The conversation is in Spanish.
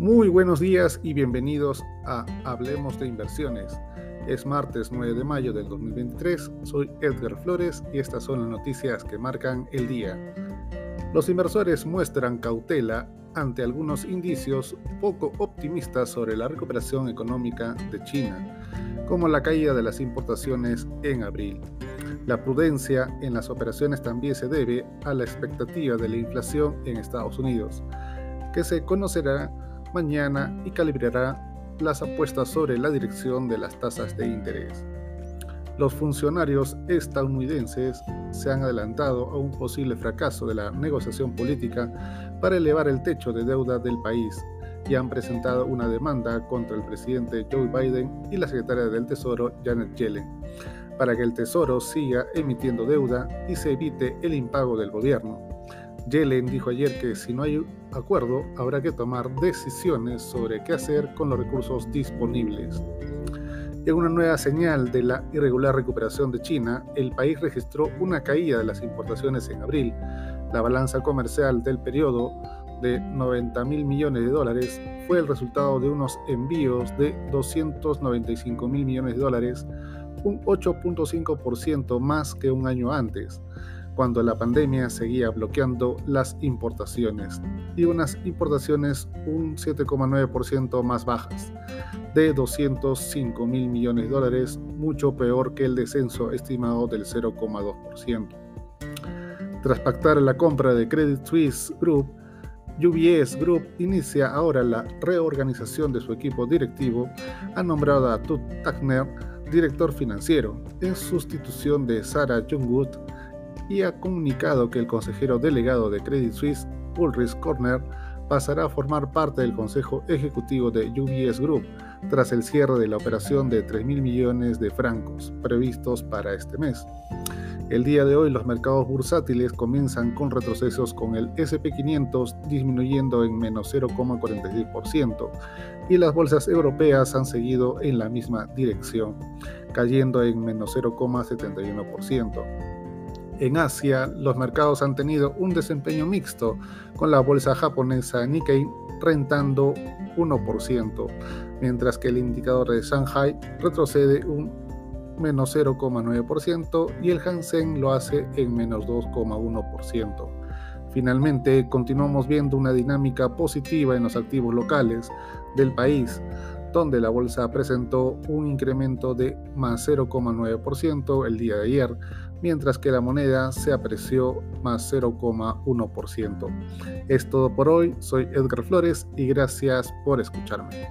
Muy buenos días y bienvenidos a Hablemos de Inversiones. Es martes 9 de mayo del 2023, soy Edgar Flores y estas son las noticias que marcan el día. Los inversores muestran cautela ante algunos indicios poco optimistas sobre la recuperación económica de China, como la caída de las importaciones en abril. La prudencia en las operaciones también se debe a la expectativa de la inflación en Estados Unidos, que se conocerá mañana y calibrará las apuestas sobre la dirección de las tasas de interés. Los funcionarios estadounidenses se han adelantado a un posible fracaso de la negociación política para elevar el techo de deuda del país y han presentado una demanda contra el presidente Joe Biden y la secretaria del Tesoro Janet Yellen para que el Tesoro siga emitiendo deuda y se evite el impago del gobierno. Yellen dijo ayer que si no hay acuerdo habrá que tomar decisiones sobre qué hacer con los recursos disponibles. En una nueva señal de la irregular recuperación de China, el país registró una caída de las importaciones en abril. La balanza comercial del periodo de 90 mil millones de dólares fue el resultado de unos envíos de 295 mil millones de dólares, un 8.5% más que un año antes cuando la pandemia seguía bloqueando las importaciones y unas importaciones un 7,9% más bajas, de 205 mil millones de dólares, mucho peor que el descenso estimado del 0,2%. Tras pactar la compra de Credit Suisse Group, UBS Group inicia ahora la reorganización de su equipo directivo, ha nombrado a Tut Tachner director financiero, en sustitución de Sarah Jungwood, y ha comunicado que el consejero delegado de Credit Suisse, Ulrich Corner, pasará a formar parte del Consejo Ejecutivo de UBS Group tras el cierre de la operación de 3.000 millones de francos previstos para este mes. El día de hoy los mercados bursátiles comienzan con retrocesos con el SP500 disminuyendo en menos 0,46% y las bolsas europeas han seguido en la misma dirección, cayendo en menos 0,71%. En Asia, los mercados han tenido un desempeño mixto, con la bolsa japonesa Nikkei rentando 1%, mientras que el indicador de Shanghai retrocede un menos 0,9% y el Hansen lo hace en menos 2,1%. Finalmente, continuamos viendo una dinámica positiva en los activos locales del país, donde la bolsa presentó un incremento de más 0,9% el día de ayer, mientras que la moneda se apreció más 0,1%. Es todo por hoy, soy Edgar Flores y gracias por escucharme.